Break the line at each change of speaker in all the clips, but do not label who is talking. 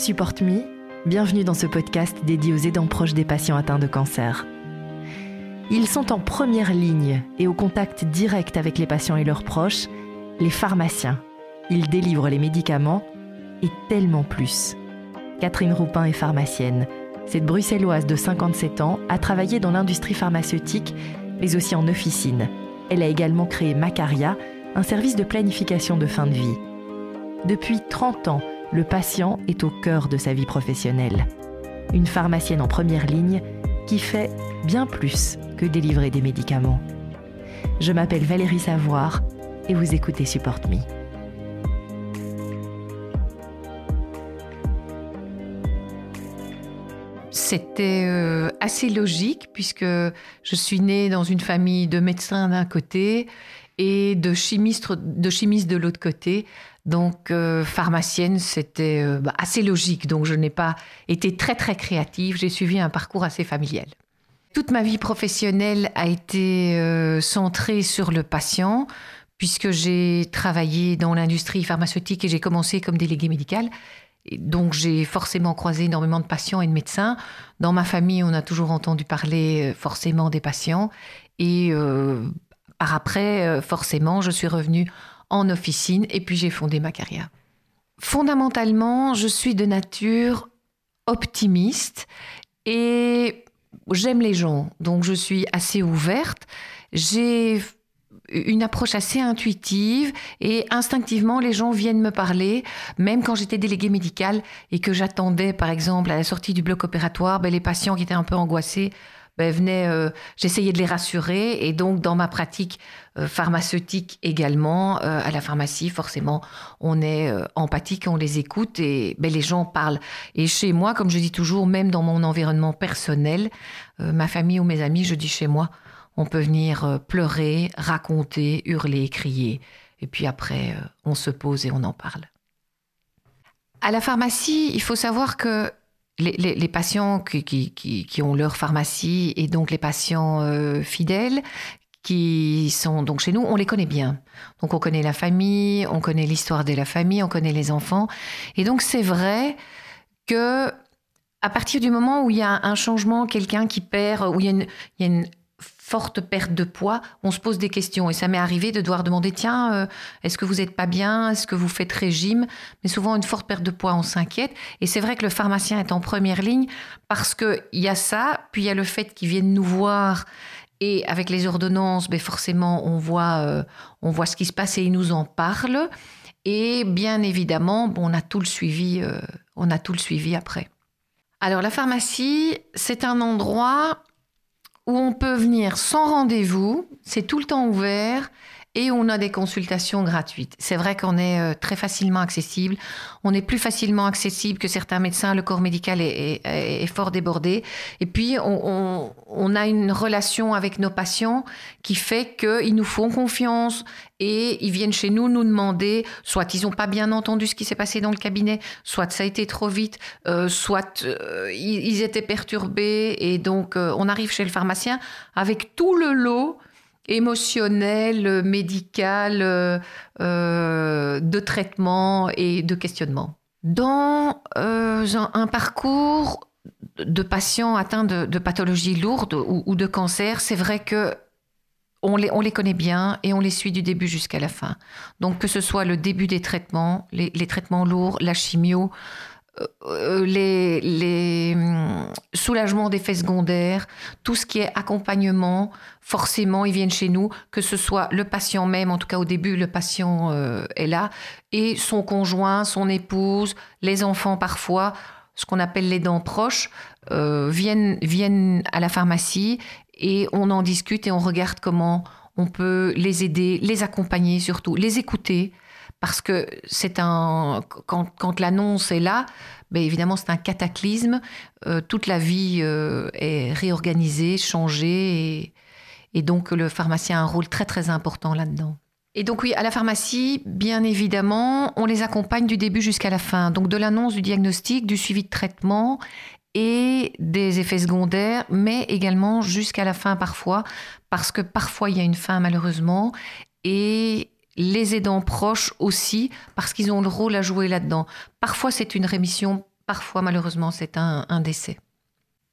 Support Me, bienvenue dans ce podcast dédié aux aidants proches des patients atteints de cancer. Ils sont en première ligne et au contact direct avec les patients et leurs proches, les pharmaciens. Ils délivrent les médicaments et tellement plus. Catherine Roupin est pharmacienne. Cette bruxelloise de 57 ans a travaillé dans l'industrie pharmaceutique, mais aussi en officine. Elle a également créé Macaria, un service de planification de fin de vie. Depuis 30 ans, le patient est au cœur de sa vie professionnelle. Une pharmacienne en première ligne qui fait bien plus que délivrer des médicaments. Je m'appelle Valérie Savoir et vous écoutez Support Me.
C'était euh, assez logique puisque je suis née dans une famille de médecins d'un côté et de chimistes de, l'autre côté. Donc, euh, pharmacienne, c'était euh, bah, assez logique. Donc, je n'ai pas été très, très créative. J'ai suivi un parcours assez familial. Toute ma vie professionnelle a été euh, centrée sur le patient, puisque j'ai travaillé dans l'industrie pharmaceutique et j'ai commencé comme délégué médical. donc, j'ai forcément croisé énormément de patients et de médecins. Dans ma famille, on a toujours entendu parler forcément des patients. Et après, forcément, je suis revenue en officine et puis j'ai fondé ma carrière. Fondamentalement, je suis de nature optimiste et j'aime les gens, donc je suis assez ouverte. J'ai une approche assez intuitive et instinctivement les gens viennent me parler, même quand j'étais déléguée médicale et que j'attendais par exemple à la sortie du bloc opératoire, ben, les patients qui étaient un peu angoissés ben, venaient, euh, j'essayais de les rassurer et donc dans ma pratique euh, pharmaceutique également, euh, à la pharmacie forcément on est empathique, on les écoute et ben, les gens parlent. Et chez moi, comme je dis toujours, même dans mon environnement personnel, ma famille ou mes amis, je dis chez moi, on peut venir pleurer, raconter, hurler, crier et puis après on se pose et on en parle. À la pharmacie, il faut savoir que les, patients qui, ont leur pharmacie et donc les patients euh, fidèles qui sont donc chez nous, on les connaît bien. Donc on connaît la famille, on connaît l'histoire de la famille, on connaît les enfants. Et donc c'est vrai que à partir du moment où il y a un changement, quelqu'un qui perd, où il y a une forte perte de poids, on se pose des questions. Et ça m'est arrivé de devoir demander, tiens, euh, est-ce que vous n'êtes pas bien? Est-ce que vous faites régime? Mais souvent, une forte perte de poids, on s'inquiète. Et c'est vrai que le pharmacien est en première ligne parce qu'il y a ça, puis il y a le fait qu'ils viennent nous voir. Et avec les ordonnances, ben forcément, on voit, euh, on voit ce qui se passe et ils nous en parlent. Et bien évidemment, bon, on a tout le suivi, euh, on a tout le suivi après. Alors la pharmacie, c'est un endroit où on peut venir sans rendez-vous, c'est tout le temps ouvert et on a des consultations gratuites. C'est vrai qu'on est euh, très facilement accessible. On est plus facilement accessible que certains médecins. Le corps médical est, fort débordé. Et puis, on, a une relation avec nos patients qui fait qu'ils nous font confiance et ils viennent chez nous nous demander, soit ils n'ont pas bien entendu ce qui s'est passé dans le cabinet, soit ça a été trop vite, euh, soit euh, ils, étaient perturbés. Et donc, on arrive chez le pharmacien avec tout le lot émotionnel, médical, euh, euh, de traitement et de questionnement. Dans euh, un, parcours de patients atteints de, pathologies lourdes ou, de cancer, c'est vrai que on les, on les, connaît bien et on les suit du début jusqu'à la fin. Donc que ce soit le début des traitements, les, traitements lourds, la chimio, euh, les, les hum, soulagements d'effets secondaires, tout ce qui est accompagnement, forcément, ils viennent chez nous, que ce soit le patient même, en tout cas au début, le patient euh, est là, et son conjoint, son épouse, les enfants parfois, ce qu'on appelle les dents proches, euh, viennent, viennent à la pharmacie et on en discute et on regarde comment on peut les aider, les accompagner surtout, les écouter parce que c'est un quand, l'annonce est là, ben évidemment c'est un cataclysme. Euh, toute la vie euh, est réorganisée, changée, et, donc le pharmacien a un rôle très très important là-dedans. Et donc oui, à la pharmacie, bien évidemment, on les accompagne du début jusqu'à la fin. Donc de l'annonce du diagnostic, du suivi de traitement et des effets secondaires, mais également jusqu'à la fin parfois, parce que parfois il y a une fin malheureusement, et les aidants proches aussi, parce qu'ils ont le rôle à jouer là-dedans. Parfois, c'est une rémission, parfois malheureusement c'est un décès.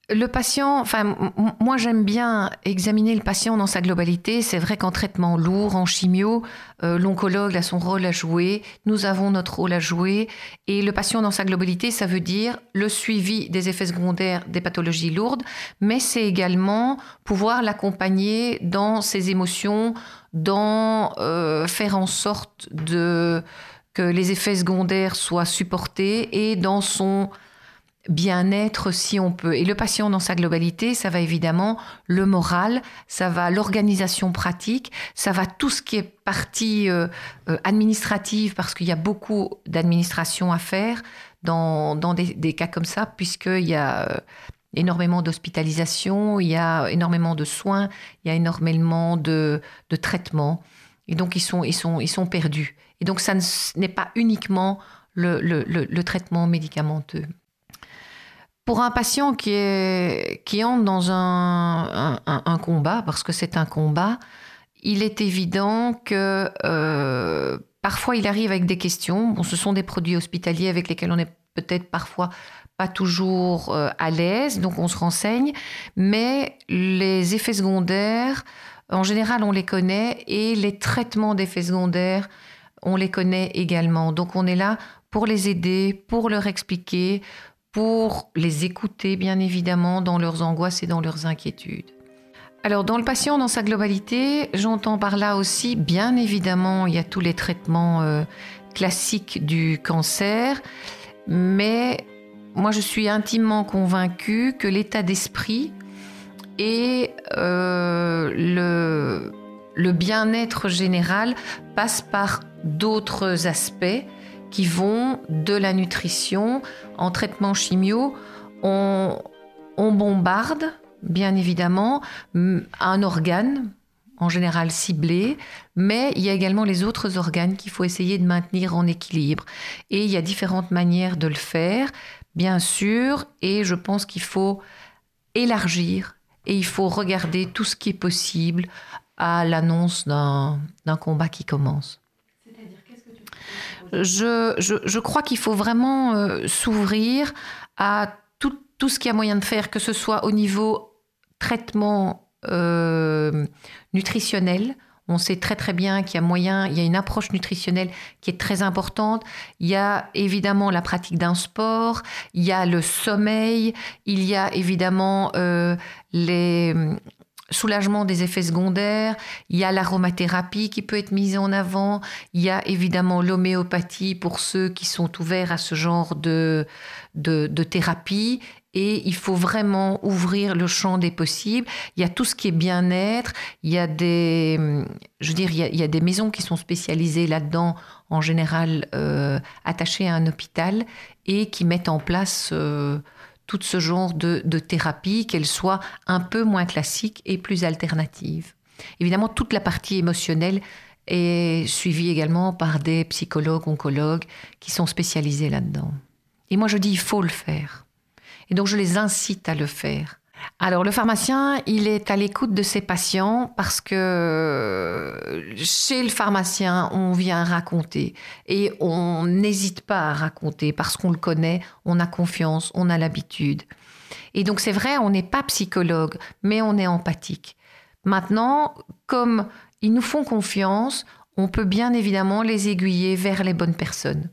Le patient, enfin, moi j'aime bien examiner le patient dans sa globalité. C'est vrai qu'en traitement lourd, en chimio, euh, l'oncologue a son rôle à jouer, nous avons notre rôle à jouer. Et le patient dans sa globalité, ça veut dire le suivi des effets secondaires des pathologies lourdes, mais c'est également pouvoir l'accompagner dans ses émotions, dans euh, faire en sorte que les effets secondaires soient supportés et dans son bien-être si on peut. Et le patient dans sa globalité, ça va évidemment le moral, ça va l'organisation pratique, ça va tout ce qui est partie euh, euh, administrative, parce qu'il y a beaucoup d'administration à faire dans, des, cas comme ça, puisqu'il y a énormément d'hospitalisation, il y a énormément de soins, il y a énormément de, traitements. Et donc, ils sont, ils, sont, ils sont perdus. Et donc, ça n'est pas uniquement le traitement médicamenteux. Pour un patient qui, est, qui entre dans un, un, combat, parce que c'est un combat, il est évident que euh, parfois il arrive avec des questions. Bon, ce sont des produits hospitaliers avec lesquels on est peut-être parfois pas toujours euh, à l'aise, donc on se renseigne, mais les effets secondaires, en général, on les connaît et les traitements d'effets secondaires, on les connaît également. Donc on est là pour les aider, pour leur expliquer, pour les écouter bien évidemment dans leurs angoisses et dans leurs inquiétudes. Alors dans le patient dans sa globalité, j'entends par là aussi bien évidemment il y a tous les traitements euh, classiques du cancer, mais moi je suis intimement convaincue que l'état d'esprit et euh, le, bien-être général passe par d'autres aspects qui vont de la nutrition en traitement chimio. On, bombarde, bien évidemment, un organe, en général ciblé, mais il y a également les autres organes qu'il faut essayer de maintenir en équilibre. Et il y a différentes manières de le faire, bien sûr, et je pense qu'il faut élargir et il faut regarder tout ce qui est possible à l'annonce d'un combat qui commence je, je, crois qu'il faut vraiment euh, s'ouvrir à tout, tout, ce qu'il y a moyen de faire, que ce soit au niveau traitement euh, nutritionnel. On sait très très bien qu'il y a moyen, il y a une approche nutritionnelle qui est très importante. Il y a évidemment la pratique d'un sport, il y a le sommeil, il y a évidemment euh, les, soulagement des effets secondaires, il y a l'aromathérapie qui peut être mise en avant, il y a évidemment l'homéopathie pour ceux qui sont ouverts à ce genre de, de, thérapie. Et il faut vraiment ouvrir le champ des possibles. Il y a tout ce qui est bien-être. Il y a des, je veux dire, il y a, des maisons qui sont spécialisées là-dedans, en général euh, attachées à un hôpital, et qui mettent en place euh, tout ce genre de, thérapie, qu'elle soit un peu moins classique et plus alternative. Évidemment, toute la partie émotionnelle est suivie également par des psychologues, oncologues qui sont spécialisés là-dedans. Et moi, je dis, il faut le faire. Et donc, je les incite à le faire. Alors le pharmacien, il est à l'écoute de ses patients parce que chez le pharmacien, on vient raconter et on n'hésite pas à raconter parce qu'on le connaît, on a confiance, on a l'habitude. Et donc c'est vrai, on n'est pas psychologue, mais on est empathique. Maintenant, comme ils nous font confiance, on peut bien évidemment les aiguiller vers les bonnes personnes.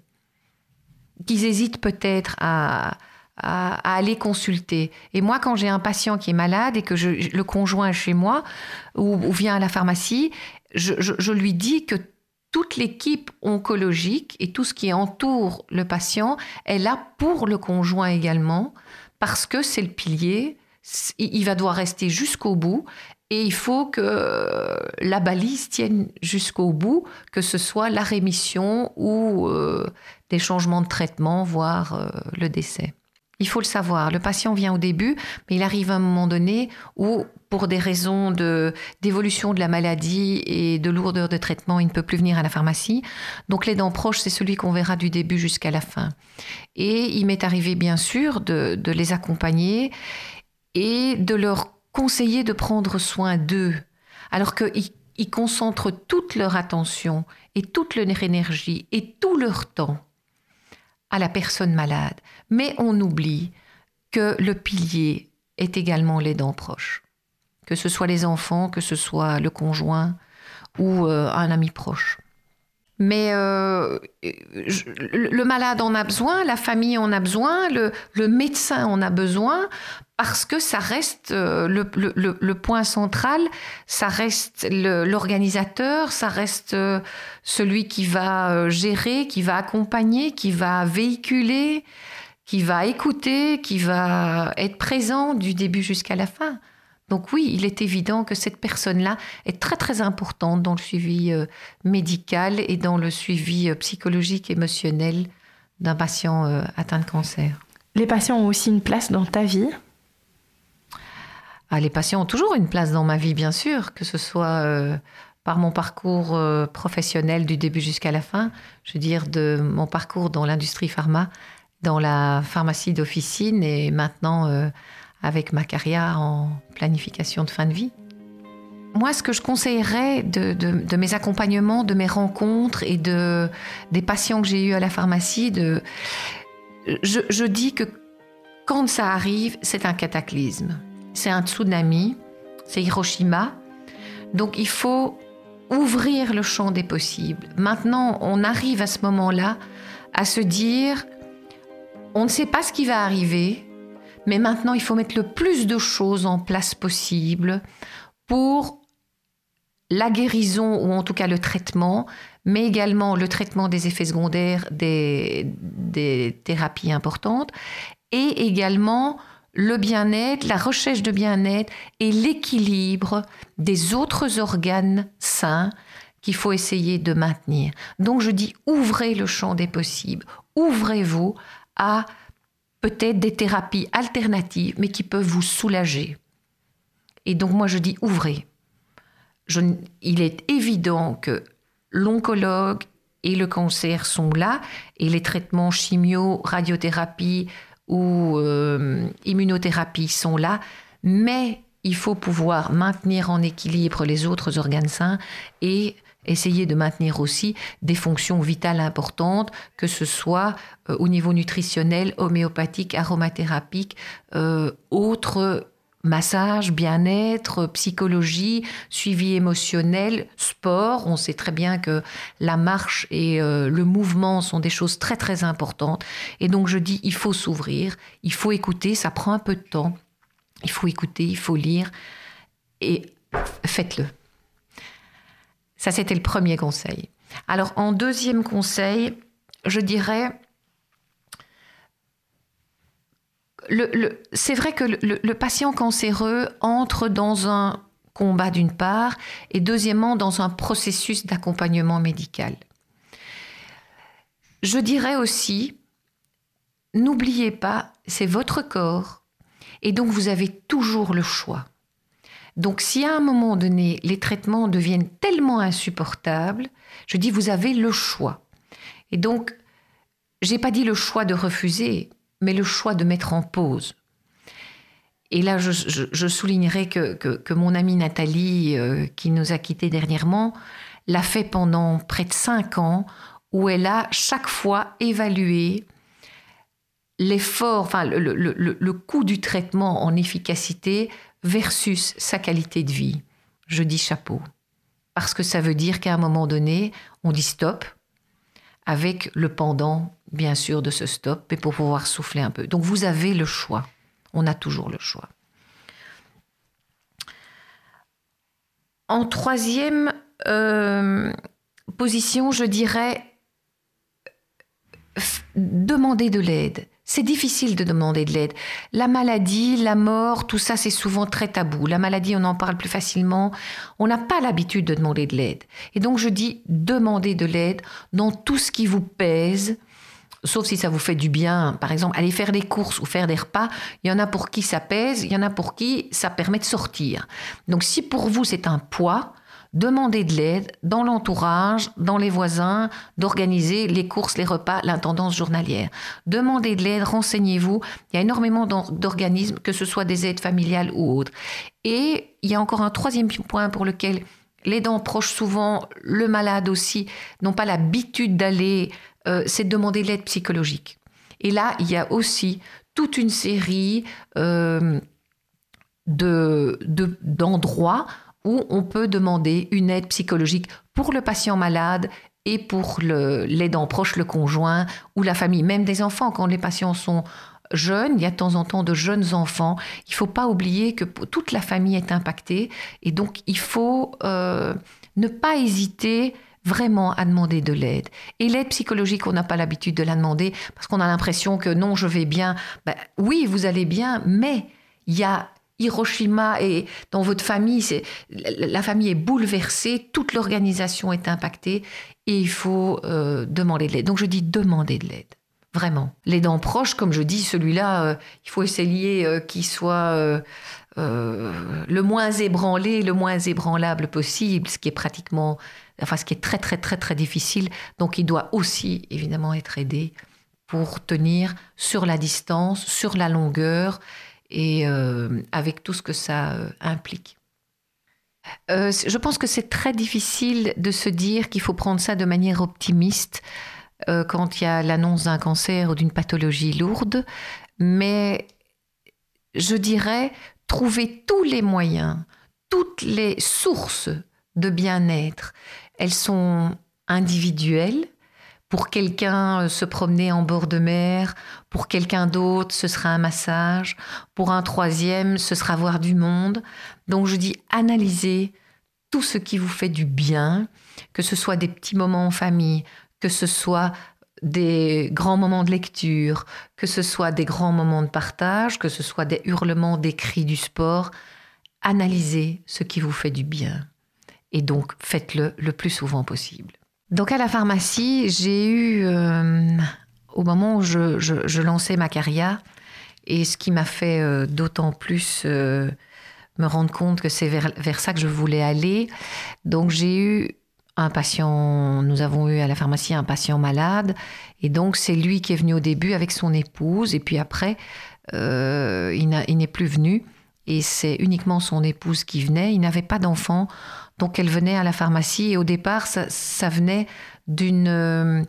Qu'ils hésitent peut-être à, à, aller consulter. Et moi, quand j'ai un patient qui est malade et que je, le conjoint est chez moi ou, vient à la pharmacie, je, lui dis que toute l'équipe oncologique et tout ce qui entoure le patient est là pour le conjoint également, parce que c'est le pilier, il va devoir rester jusqu'au bout et il faut que la balise tienne jusqu'au bout, que ce soit la rémission ou euh, des changements de traitement, voire euh, le décès. Il faut le savoir. Le patient vient au début, mais il arrive à un moment donné où, pour des raisons d'évolution de, la maladie et de lourdeur de traitement, il ne peut plus venir à la pharmacie. Donc l'aidant proche, c'est celui qu'on verra du début jusqu'à la fin. Et il m'est arrivé, bien sûr, de, les accompagner et de leur conseiller de prendre soin d'eux, alors qu'ils concentrent toute leur attention et toute leur énergie et tout leur temps à la personne malade. Mais on oublie que le pilier est également l'aidant proche. Que ce soit les enfants, que ce soit le conjoint ou euh, un ami proche. Mais euh, le malade en a besoin, la famille en a besoin, le, médecin en a besoin, parce que ça reste euh, le, point central, ça reste l'organisateur, ça reste euh, celui qui va gérer, qui va accompagner, qui va véhiculer, qui va écouter, qui va être présent du début jusqu'à la fin. Donc oui, il est évident que cette personne-là est très très importante dans le suivi euh, médical et dans le suivi euh, psychologique, émotionnel d'un patient euh, atteint de cancer.
Les patients ont aussi une place dans ta vie?
Ah, Les patients ont toujours une place dans ma vie, bien sûr, que ce soit par mon parcours professionnel du début jusqu'à la fin, je veux dire de mon parcours dans l'industrie pharma, dans la pharmacie d'officine et maintenant avec ma carrière en planification de fin de vie. Moi, ce que je conseillerais de, mes accompagnements, de mes rencontres et de, des patients que j'ai eus à la pharmacie, je, dis que quand ça arrive, c'est un cataclysme. C'est un tsunami, c'est Hiroshima. Donc il faut ouvrir le champ des possibles. Maintenant, on arrive à ce moment-là à se dire, on ne sait pas ce qui va arriver, mais maintenant, il faut mettre le plus de choses en place possible pour la guérison ou en tout cas le traitement, mais également le traitement des effets secondaires des, thérapies importantes et également le bien-être, la recherche de bien-être et l'équilibre des autres organes sains qu'il faut essayer de maintenir. Donc je dis ouvrez le champ des possibles, ouvrez-vous à peut-être des thérapies alternatives, mais qui peuvent vous soulager. Et donc moi je dis ouvrez. il est évident que l'oncologue et le cancer sont là, et les traitements chimio, radiothérapie ou euh, immunothérapie sont là, mais il faut pouvoir maintenir en équilibre les autres organes sains et essayer de maintenir aussi des fonctions vitales importantes, que ce soit euh, au niveau nutritionnel, homéopathique, aromathérapique, euh, autres massage, bien-être, psychologie, suivi émotionnel, sport. On sait très bien que la marche et euh, le mouvement sont des choses très très importantes. Et donc je dis, il faut s'ouvrir, il faut écouter, ça prend un peu de temps. Il faut écouter, il faut lire et faites-le. Ça, c'était le premier conseil. Alors, en deuxième conseil, je dirais, c'est vrai que le, patient cancéreux entre dans un combat d'une part et deuxièmement dans un processus d'accompagnement médical. Je dirais aussi, n'oubliez pas, c'est votre corps et donc vous avez toujours le choix. Donc si à un moment donné, les traitements deviennent tellement insupportables, je dis, vous avez le choix. Et donc, j'ai pas dit le choix de refuser, mais le choix de mettre en pause. Et là, je, soulignerai que, mon amie Nathalie, euh, qui nous a quittés dernièrement, l'a fait pendant près de cinq ans, où elle a chaque fois évalué l'effort, enfin le, le, coût du traitement en efficacité versus sa qualité de vie. Je dis chapeau. Parce que ça veut dire qu'à un moment donné, on dit stop, avec le pendant, bien sûr, de ce stop, et pour pouvoir souffler un peu. Donc vous avez le choix. On a toujours le choix. En troisième euh, position, je dirais demander de l'aide. C'est difficile de demander de l'aide. La maladie, la mort, tout ça, c'est souvent très tabou. La maladie, on en parle plus facilement. On n'a pas l'habitude de demander de l'aide. Et donc, je dis, demandez de l'aide dans tout ce qui vous pèse, sauf si ça vous fait du bien. Par exemple, aller faire des courses ou faire des repas, il y en a pour qui ça pèse, il y en a pour qui ça permet de sortir. Donc, si pour vous, c'est un poids, demander de l'aide dans l'entourage, dans les voisins, d'organiser les courses, les repas, l'intendance journalière. Demandez de l'aide, renseignez-vous. Il y a énormément d'organismes, que ce soit des aides familiales ou autres. Et il y a encore un troisième point pour lequel les dents proches, souvent le malade aussi, n'ont pas l'habitude d'aller, euh, c'est de demander de l'aide psychologique. Et là, il y a aussi toute une série euh, de, d'endroits où on peut demander une aide psychologique pour le patient malade et pour l'aidant proche, le conjoint ou la famille, même des enfants. Quand les patients sont jeunes, il y a de temps en temps de jeunes enfants. Il ne faut pas oublier que toute la famille est impactée et donc il faut euh, ne pas hésiter vraiment à demander de l'aide. Et l'aide psychologique, on n'a pas l'habitude de la demander parce qu'on a l'impression que non, je vais bien. Ben, oui, vous allez bien, mais il y a Hiroshima et dans votre famille, la famille est bouleversée, toute l'organisation est impactée et il faut euh, demander de l'aide. Donc je dis demander de l'aide, vraiment. L'aidant proche, comme je dis, celui-là, euh, il faut essayer euh, qu'il soit le moins ébranlé, le moins ébranlable possible, ce qui est pratiquement, enfin ce qui est très très très très difficile. Donc il doit aussi évidemment être aidé pour tenir sur la distance, sur la longueur et euh, avec tout ce que ça euh, implique. Euh, je pense que c'est très difficile de se dire qu'il faut prendre ça de manière optimiste quand il y a l'annonce d'un cancer ou d'une pathologie lourde, mais je dirais trouver tous les moyens, toutes les sources de bien-être. Elles sont individuelles, pour quelqu'un, euh, se promener en bord de mer. Pour quelqu'un d'autre, ce sera un massage. Pour un troisième, ce sera voir du monde. Donc je dis, analysez tout ce qui vous fait du bien, que ce soit des petits moments en famille, que ce soit des grands moments de lecture, que ce soit des grands moments de partage, que ce soit des hurlements, des cris du sport. Analysez ce qui vous fait du bien. Et donc, faites-le le plus souvent possible. Donc à la pharmacie, j'ai eu, euh, au moment où je, lançais ma carrière, et ce qui m'a fait euh, d'autant plus euh, me rendre compte que c'est vers, vers, ça que je voulais aller. Donc j'ai eu un patient, nous avons eu à la pharmacie un patient malade, et donc c'est lui qui est venu au début avec son épouse, et puis après, il n'est plus venu, et c'est uniquement son épouse qui venait. Il n'avait pas d'enfant. Donc elle venait à la pharmacie et au départ, ça, venait euh,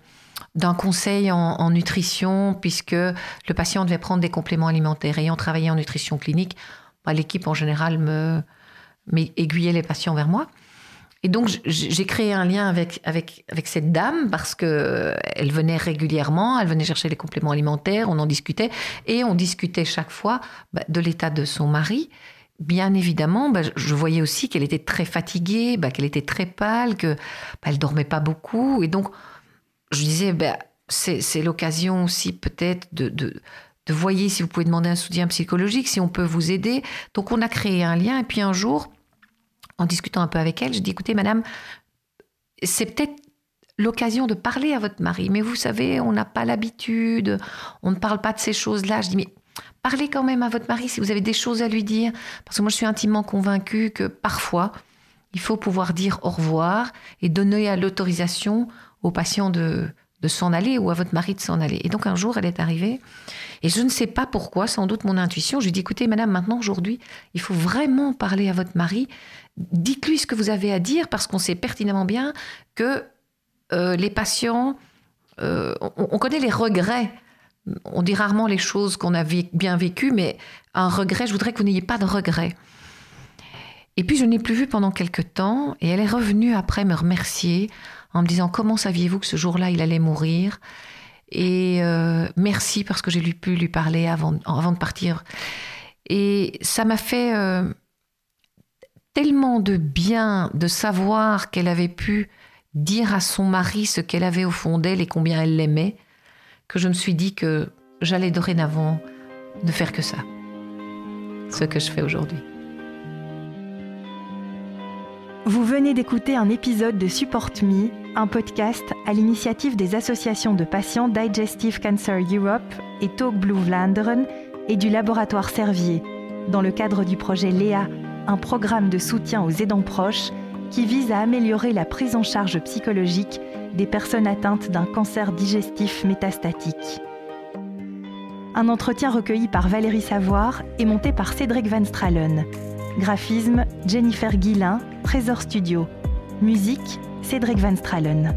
d'un conseil en, nutrition, puisque le patient devait prendre des compléments alimentaires. Ayant travaillé en nutrition clinique, bah, l'équipe en général me, aiguillait les patients vers moi. Et donc j'ai créé un lien avec, cette dame parce que elle venait régulièrement, elle venait chercher les compléments alimentaires, on en discutait et on discutait chaque fois bah, de l'état de son mari bien évidemment, bah, je voyais aussi qu'elle était très fatiguée, bah, qu'elle était très pâle, que bah, elle dormait pas beaucoup. Et donc, je disais, c'est l'occasion aussi peut-être de, de, de voyer si vous pouvez demander un soutien psychologique, si on peut vous aider. Donc, on a créé un lien. Et puis un jour, en discutant un peu avec elle, je dis, écoutez, madame, c'est peut-être l'occasion de parler à votre mari. Mais vous savez, on n'a pas l'habitude, on ne parle pas de ces choses-là. Je dis, mais Parlez quand même à votre mari si vous avez des choses à lui dire, parce que moi je suis intimement convaincue que parfois, il faut pouvoir dire au revoir et donner à l'autorisation au patient de, de s'en aller ou à votre mari de s'en aller. Et donc un jour, elle est arrivée, et je ne sais pas pourquoi, sans doute mon intuition, je lui ai dit, écoutez, madame, maintenant, aujourd'hui, il faut vraiment parler à votre mari, dites-lui ce que vous avez à dire, parce qu'on sait pertinemment bien que euh, les patients, euh, on, connaît les regrets on dit rarement les choses qu'on a bien vécues, mais un regret, je voudrais que vous n'ayez pas de regret. Et puis je n'ai plus vu pendant quelque temps, et elle est revenue après me remercier en me disant comment saviez-vous que ce jour-là il allait mourir? Et euh, merci parce que j'ai pu lui parler avant, de partir. Et ça m'a fait euh, tellement de bien de savoir qu'elle avait pu dire à son mari ce qu'elle avait au fond d'elle et combien elle l'aimait que je me suis dit que j'allais dorénavant ne faire que ça, ce que je fais aujourd'hui.
Vous venez d'écouter un épisode de Support Me, un podcast à l'initiative des associations de patients Digestive Cancer Europe et Talk Blue Vlaanderen et du laboratoire Servier, dans le cadre du projet Léa, un programme de soutien aux aidants proches qui vise à améliorer la prise en charge psychologique des personnes atteintes d'un cancer digestif métastatique. Un entretien recueilli par Valérie Savoir et monté par Cédric Van Stralen. Graphisme Jennifer Guillain, Trésor Studio. Musique Cédric Van Stralen.